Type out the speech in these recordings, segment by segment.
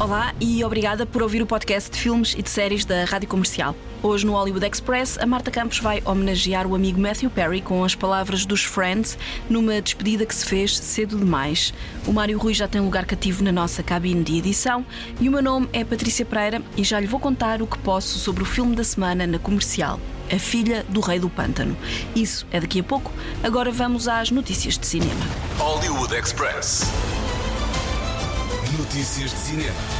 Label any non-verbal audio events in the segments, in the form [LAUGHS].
Olá e obrigada por ouvir o podcast de filmes e de séries da Rádio Comercial. Hoje no Hollywood Express, a Marta Campos vai homenagear o amigo Matthew Perry com as palavras dos Friends numa despedida que se fez cedo demais. O Mário Rui já tem lugar cativo na nossa cabine de edição e o meu nome é Patrícia Pereira e já lhe vou contar o que posso sobre o filme da semana na Comercial. A Filha do Rei do Pântano. Isso é daqui a pouco. Agora vamos às notícias de cinema. Hollywood Express. Notícias de cinema.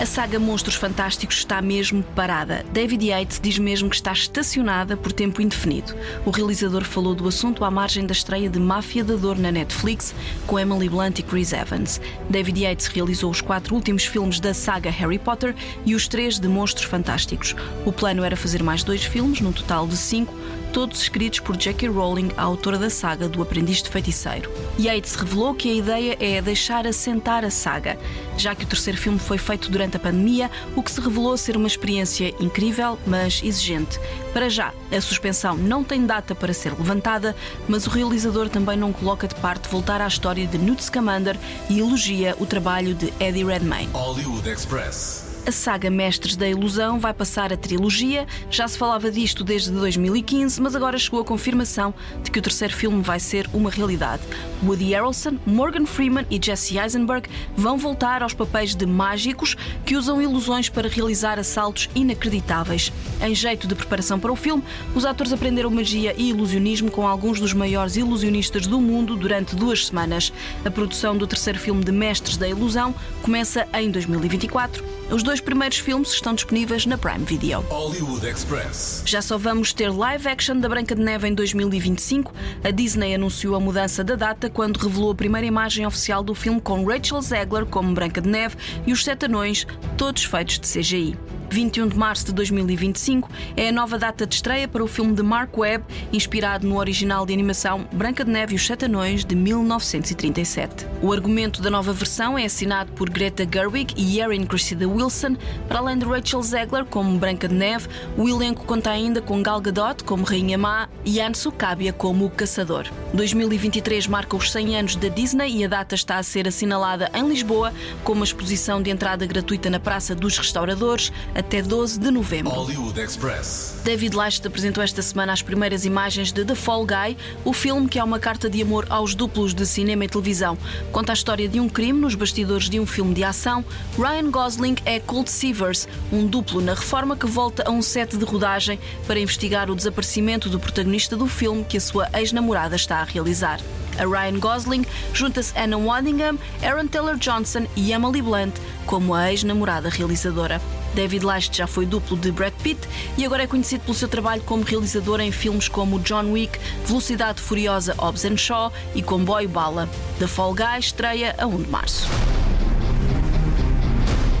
A saga Monstros Fantásticos está mesmo parada. David Yates diz mesmo que está estacionada por tempo indefinido. O realizador falou do assunto à margem da estreia de Máfia da Dor na Netflix, com Emily Blunt e Chris Evans. David Yates realizou os quatro últimos filmes da saga Harry Potter e os três de Monstros Fantásticos. O plano era fazer mais dois filmes, num total de cinco, todos escritos por J.K. Rowling, a autora da saga do Aprendiz de Feiticeiro. Yates revelou que a ideia é deixar assentar a saga, já que o terceiro filme foi feito durante a pandemia, o que se revelou ser uma experiência incrível, mas exigente. Para já, a suspensão não tem data para ser levantada, mas o realizador também não coloca de parte voltar à história de Newt Scamander e elogia o trabalho de Eddie Redmayne. Hollywood Express. A saga Mestres da Ilusão vai passar a trilogia. Já se falava disto desde 2015, mas agora chegou a confirmação de que o terceiro filme vai ser uma realidade. Woody Harrelson, Morgan Freeman e Jesse Eisenberg vão voltar aos papéis de mágicos que usam ilusões para realizar assaltos inacreditáveis. Em jeito de preparação para o filme, os atores aprenderam magia e ilusionismo com alguns dos maiores ilusionistas do mundo durante duas semanas. A produção do terceiro filme de Mestres da Ilusão começa em 2024. Os dois primeiros filmes estão disponíveis na Prime Video. Hollywood Express. Já só vamos ter live action da Branca de Neve em 2025. A Disney anunciou a mudança da data quando revelou a primeira imagem oficial do filme com Rachel Zegler como Branca de Neve e os Sete Anões, todos feitos de CGI. 21 de março de 2025 é a nova data de estreia para o filme de Mark Webb, inspirado no original de animação Branca de Neve e os Sete Anões de 1937. O argumento da nova versão é assinado por Greta Gerwig e Erin Cressida Wilson, para além de Rachel Zegler como Branca de Neve, o elenco conta ainda com Gal Gadot como Rainha Má e Ansu Cábia como o Caçador. 2023 marca os 100 anos da Disney e a data está a ser assinalada em Lisboa com uma exposição de entrada gratuita na Praça dos Restauradores até 12 de novembro. Hollywood Express. David Leitch apresentou esta semana as primeiras imagens de The Fall Guy, o filme que é uma carta de amor aos duplos de cinema e televisão. Conta a história de um crime nos bastidores de um filme de ação. Ryan Gosling é Colt Seavers, um duplo na reforma que volta a um set de rodagem para investigar o desaparecimento do protagonista do filme que a sua ex-namorada está a realizar. A Ryan Gosling junta-se Anna Waddingham, Aaron Taylor Johnson e Emily Blunt como a ex-namorada realizadora. David Leitch já foi duplo de Brad Pitt e agora é conhecido pelo seu trabalho como realizador em filmes como John Wick, Velocidade Furiosa Hobbs and Shaw e Comboio Bala. The Fall Guy estreia a 1 de março.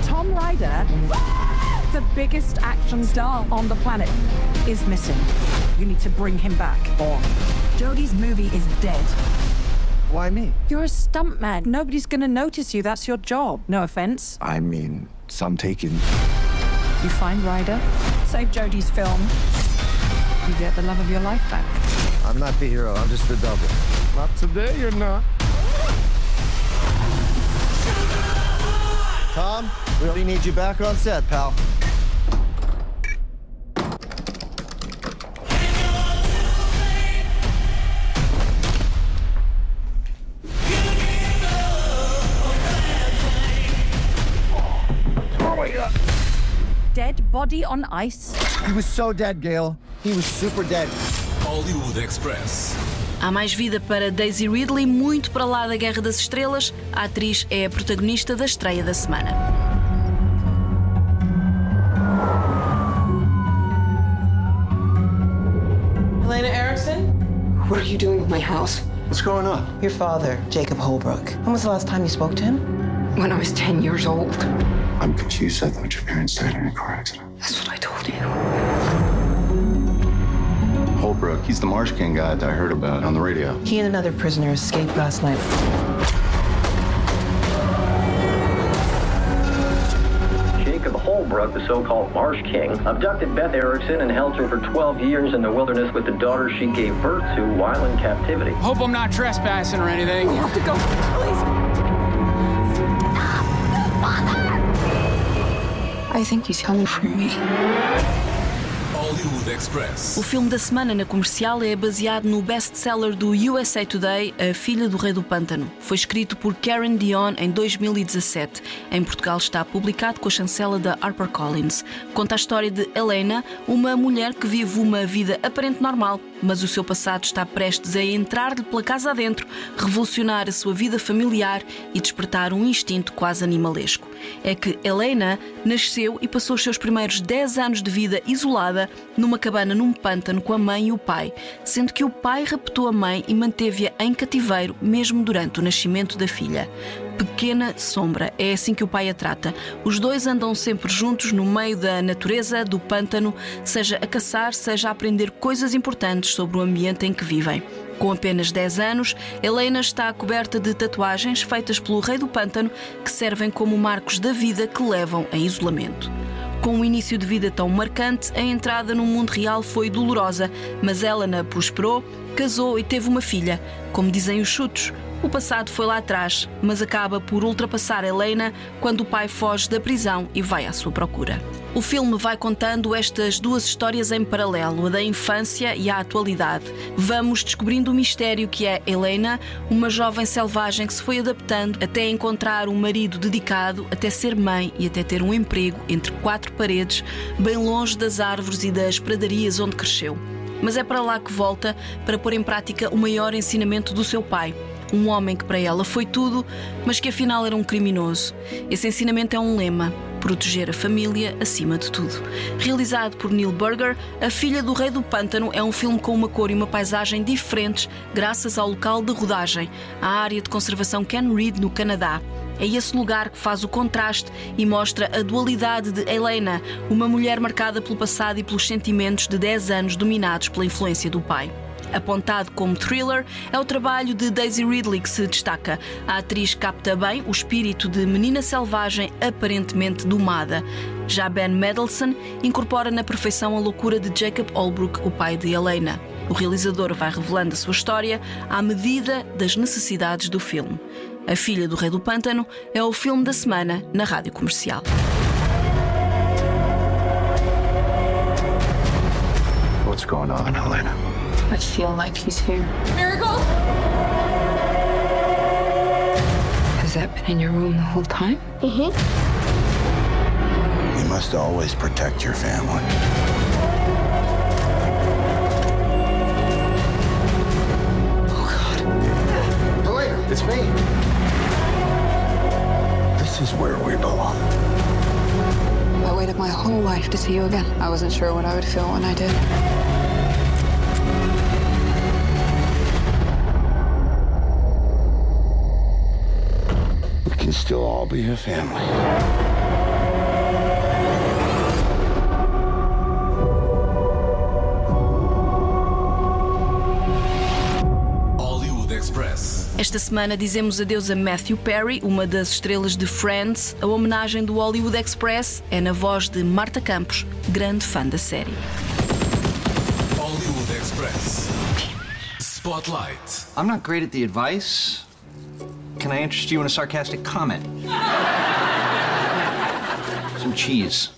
Tom Ryder, the biggest action star on the planet, is missing. You need to bring him back. Or Jodie's movie is dead. Why me? You're a stuntman. Nobody's gonna notice you. That's your job. No offense. I mean, some taken. You find Ryder, save Jodie's film. You get the love of your life back. I'm not the hero, I'm just the double. Not today, you're not. Tom, we really need you back on set, pal. Body on ice. He was so dead, Gail. He was super dead. Hollywood Express. Há mais vida para Daisy Ridley, muito para lá da Guerra das Estrelas. A atriz é a protagonista da estreia da semana. Elena Erickson? What are you doing with my house? What's going on? Your father, Jacob Holbrook. When was the last time you spoke to him? When I was 10 years old. I'm confused. I thought your parents died in a car accident. That's what I told you. Holbrook, he's the Marsh King guy that I heard about on the radio. He and another prisoner escaped last night. Jacob Holbrook Holbrook, the so-called Marsh King, abducted Beth Erickson and held her for 12 years in the wilderness with the daughter she gave birth to while in captivity. Hope I'm not trespassing or anything. We have to go. Please. I think he's coming for me. Hollywood Express. O filme da semana na comercial é baseado no best-seller do USA Today, A Filha do Rei do Pântano. Foi escrito por Karen Dion em 2017. Em Portugal está publicado com a chancela da HarperCollins. Conta a história de Helena, uma mulher que vive uma vida aparente normal, mas o seu passado está prestes a entrar-lhe pela casa adentro, revolucionar a sua vida familiar e despertar um instinto quase animalesco. É que Helena nasceu e passou os seus primeiros 10 anos de vida isolada numa cabana num pântano com a mãe e o pai, sendo que o pai raptou a mãe e manteve-a em cativeiro mesmo durante o nascimento da filha. Pequena sombra, é assim que o pai a trata. Os dois andam sempre juntos no meio da natureza, do pântano, seja a caçar, seja a aprender coisas importantes sobre o ambiente em que vivem. Com apenas 10 anos, Helena está coberta de tatuagens feitas pelo rei do pântano que servem como marcos da vida que levam a isolamento. Com um início de vida tão marcante, a entrada no mundo real foi dolorosa, mas Helena prosperou, casou e teve uma filha. Como dizem os chutos, o passado foi lá atrás, mas acaba por ultrapassar Helena quando o pai foge da prisão e vai à sua procura. O filme vai contando estas duas histórias em paralelo, a da infância e a atualidade. Vamos descobrindo o mistério que é Helena, uma jovem selvagem que se foi adaptando até encontrar um marido dedicado, até ser mãe e até ter um emprego entre quatro paredes, bem longe das árvores e das pradarias onde cresceu. Mas é para lá que volta para pôr em prática o maior ensinamento do seu pai. Um homem que para ela foi tudo, mas que afinal era um criminoso. Esse ensinamento é um lema: proteger a família acima de tudo. Realizado por Neil Burger, A Filha do Rei do Pântano é um filme com uma cor e uma paisagem diferentes graças ao local de rodagem, a área de conservação Ken Reed, no Canadá. É esse lugar que faz o contraste e mostra a dualidade de Helena, uma mulher marcada pelo passado e pelos sentimentos de 10 anos dominados pela influência do pai. Apontado como thriller, é o trabalho de Daisy Ridley que se destaca. A atriz capta bem o espírito de menina selvagem aparentemente domada. Já Ben Mendelsohn incorpora na perfeição a loucura de Jacob Holbrook, o pai de Helena. O realizador vai revelando a sua história à medida das necessidades do filme. A Filha do Rei do Pântano é o filme da semana na rádio comercial. What's going on, Helena? I feel like he's here. Miracle! Has that been in your room the whole time? You must always protect your family. Helena, it's me. This is where we belong. I waited my whole life to see you again. I wasn't sure what I would feel when I did. We can still all be a family. Esta semana dizemos adeus a Matthew Perry, uma das estrelas de Friends. A homenagem do Hollywood Express é na voz de Marta Campos, grande fã da série. Hollywood Express. Spotlight. I'm not great at the advice. Can I interest you in a sarcastic comment? [LAUGHS] Some cheese.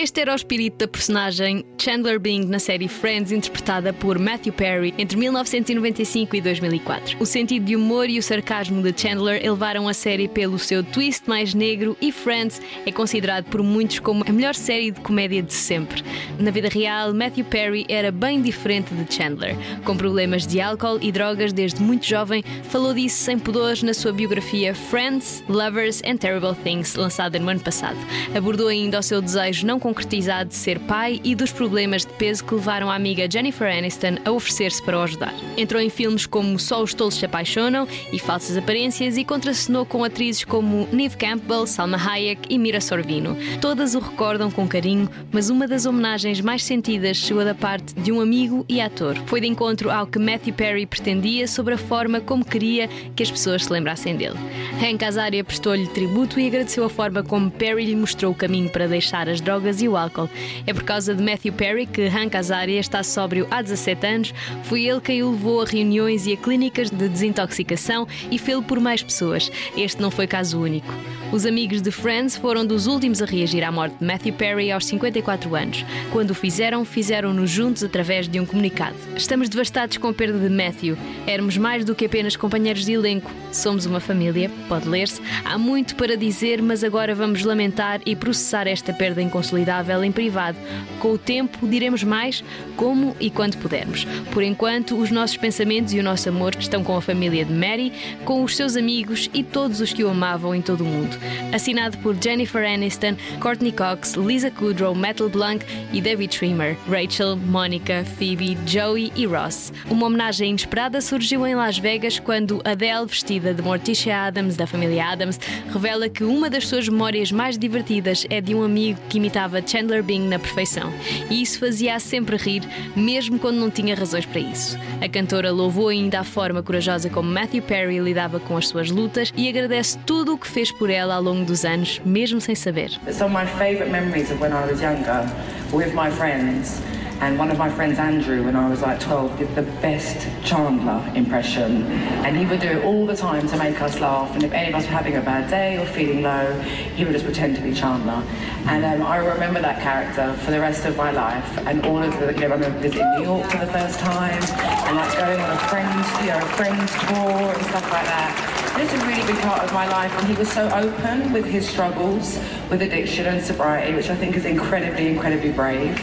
Este era o espírito da personagem Chandler Bing na série Friends, interpretada por Matthew Perry entre 1995 e 2004. O sentido de humor e o sarcasmo de Chandler elevaram a série pelo seu twist mais negro e Friends é considerado por muitos como a melhor série de comédia de sempre. Na vida real, Matthew Perry era bem diferente de Chandler. Com problemas de álcool e drogas desde muito jovem, falou disso sem pudores na sua biografia Friends, Lovers and Terrible Things, lançada no ano passado. Abordou ainda o seu desejo não concretizado de ser pai e dos problemas de peso que levaram a amiga Jennifer Aniston a oferecer-se para o ajudar. Entrou em filmes como Só os Tolos se Apaixonam e Falsas Aparências e contracenou com atrizes como Neve Campbell, Salma Hayek e Mira Sorvino. Todas o recordam com carinho, mas uma das homenagens mais sentidas chegou da parte de um amigo e ator. Foi de encontro ao que Matthew Perry pretendia sobre a forma como queria que as pessoas se lembrassem dele. Hank Azaria prestou-lhe tributo e agradeceu a forma como Perry lhe mostrou o caminho para deixar as drogas e o álcool. É por causa de Matthew Perry que Hank Azaria está sóbrio há 17 anos. Foi ele quem o levou a reuniões e a clínicas de desintoxicação e fê-lo por mais pessoas. Este não foi caso único. Os amigos de Friends foram dos últimos a reagir à morte de Matthew Perry aos 54 anos. Quando o fizeram, fizeram-no juntos através de um comunicado. Estamos devastados com a perda de Matthew. Éramos mais do que apenas companheiros de elenco. Somos uma família, pode ler-se. Há muito para dizer, mas agora vamos lamentar e processar esta perda inconsolidável em privado. Com o tempo, diremos mais, como e quando pudermos. Por enquanto, os nossos pensamentos e o nosso amor estão com a família de Mary, com os seus amigos e todos os que o amavam em todo o mundo. Assinado por Jennifer Aniston, Courtney Cox, Lisa Kudrow, Metal Blanc e David Schwimmer, Rachel, Monica, Phoebe, Joey e Ross. Uma homenagem inesperada surgiu em Las Vegas quando Adele, vestida de Morticia Adams, da família Adams, revela que uma das suas memórias mais divertidas é de um amigo que imitava Chandler Bing na perfeição. E isso fazia-a sempre rir, mesmo quando não tinha razões para isso. A cantora louvou ainda a forma corajosa como Matthew Perry lidava com as suas lutas e agradece tudo o que fez por ela ao longo dos anos, mesmo sem saber. Some of my favourite memories of when I was younger with my friends. And one of my friends, Andrew, when I was like 12, did the best Chandler impression. And he would do it all the time to make us laugh. And if any of us were having a bad day or feeling low, he would just pretend to be Chandler. And um, I remember that character for the rest of my life. And all of the, you know, I remember visiting New York for the first time and like going on a friend, you know, a friend's tour and stuff like that. It's a really big part of my life, and he was so open with his struggles with addiction and sobriety, which I think is incredibly, incredibly brave.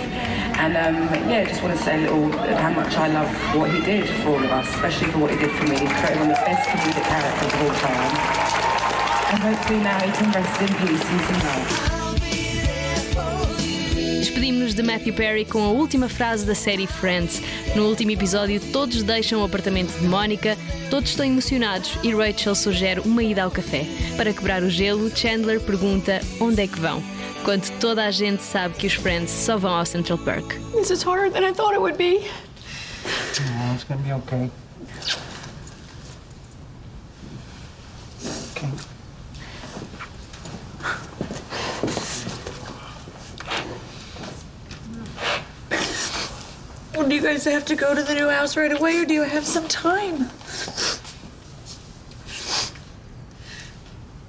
And um, yeah, I just want to say a little how much I love what he did for all of us, especially for what he did for me. He's created one of the best comedic characters of all time. And hopefully now he can rest in peace and some love. Despedimos-nos de Matthew Perry com a última frase da série Friends. No último episódio, todos deixam o apartamento de Mónica, todos estão emocionados e Rachel sugere uma ida ao café. Para quebrar o gelo, Chandler pergunta onde é que vão, quando toda a gente sabe que os Friends só vão ao Central Park. This is harder than I thought it would be. Oh, it's gonna be. Okay. Guys have to go to the new house right away, or do you have some time?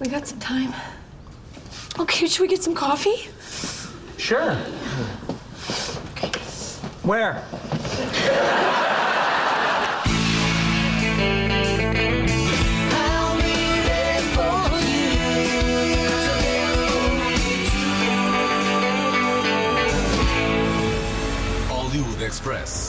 We got some time. Okay, should we get some coffee? Sure. Where? Hollywood Express.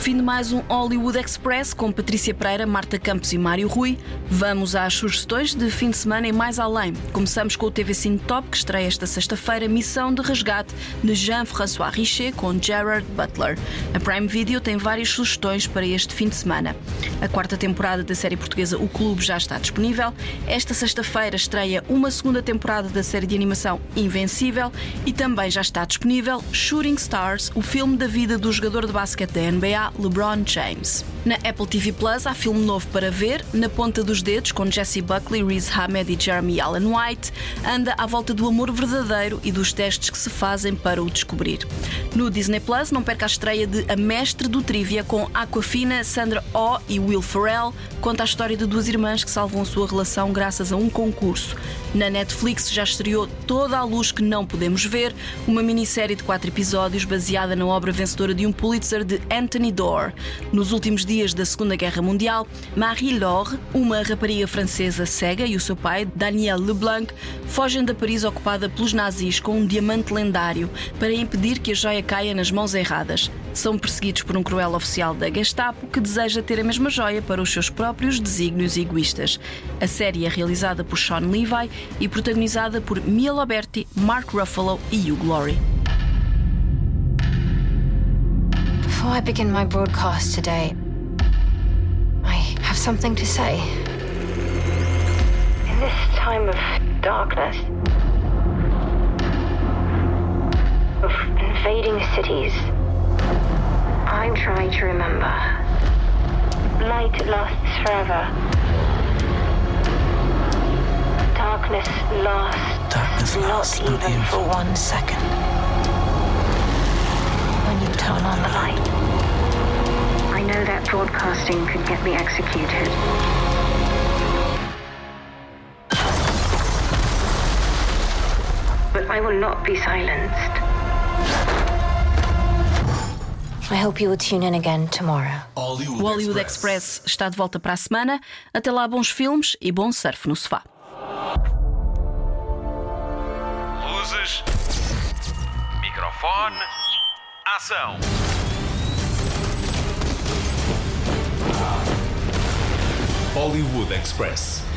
Fim de mais um Hollywood Express com Patrícia Pereira, Marta Campos e Mário Rui. Vamos às sugestões de fim de semana e mais além. Começamos com o TV Cine Top, que estreia esta sexta-feira Missão de Resgate de Jean-François Richet com Gerard Butler. A Prime Video tem várias sugestões para este fim de semana. A quarta temporada da série portuguesa O Clube já está disponível. Esta sexta-feira estreia uma segunda temporada da série de animação Invencível e também já está disponível Shooting Stars, o filme da vida do jogador de basquete da NBA LeBron James. Na Apple TV Plus há filme novo para ver, Na Ponta dos Dedos, com Jesse Buckley, Riz Ahmed e Jeremy Allen White, anda à volta do amor verdadeiro e dos testes que se fazem para o descobrir. No Disney Plus, não perca a estreia de A Mestre do Trivia com Aquafina, Sandra Oh e Will Ferrell, conta a história de duas irmãs que salvam a sua relação graças a um concurso. Na Netflix já estreou Toda a Luz que Não Podemos Ver, uma minissérie de quatro episódios baseada na obra vencedora de um Pulitzer de Anthony Doerr. Nos últimos dias da Segunda Guerra Mundial, Marie-Laure, uma rapariga francesa cega e o seu pai, Daniel Leblanc, fogem da Paris ocupada pelos nazis com um diamante lendário para impedir que a joia caia nas mãos erradas. São perseguidos por um cruel oficial da Gestapo que deseja ter a mesma joia para os seus próprios desígnios egoístas. A série é realizada por Sean Levi e protagonizada por Mia Loberti, Mark Ruffalo e Hugh Laurie. Before I begin my broadcast today, I have something to say. In this time of darkness, of invading cities, I'm trying to remember. Light lasts forever. Darkness lasts, Darkness lasts not even for one second. When you turn on the light, I know that broadcasting could get me executed. But I will not be silenced. I hope you will tune in again tomorrow. O Hollywood Express está de volta para a semana. Até lá, bons filmes e bom surf no sofá. Luzes. Microfone. Ação. Hollywood Express.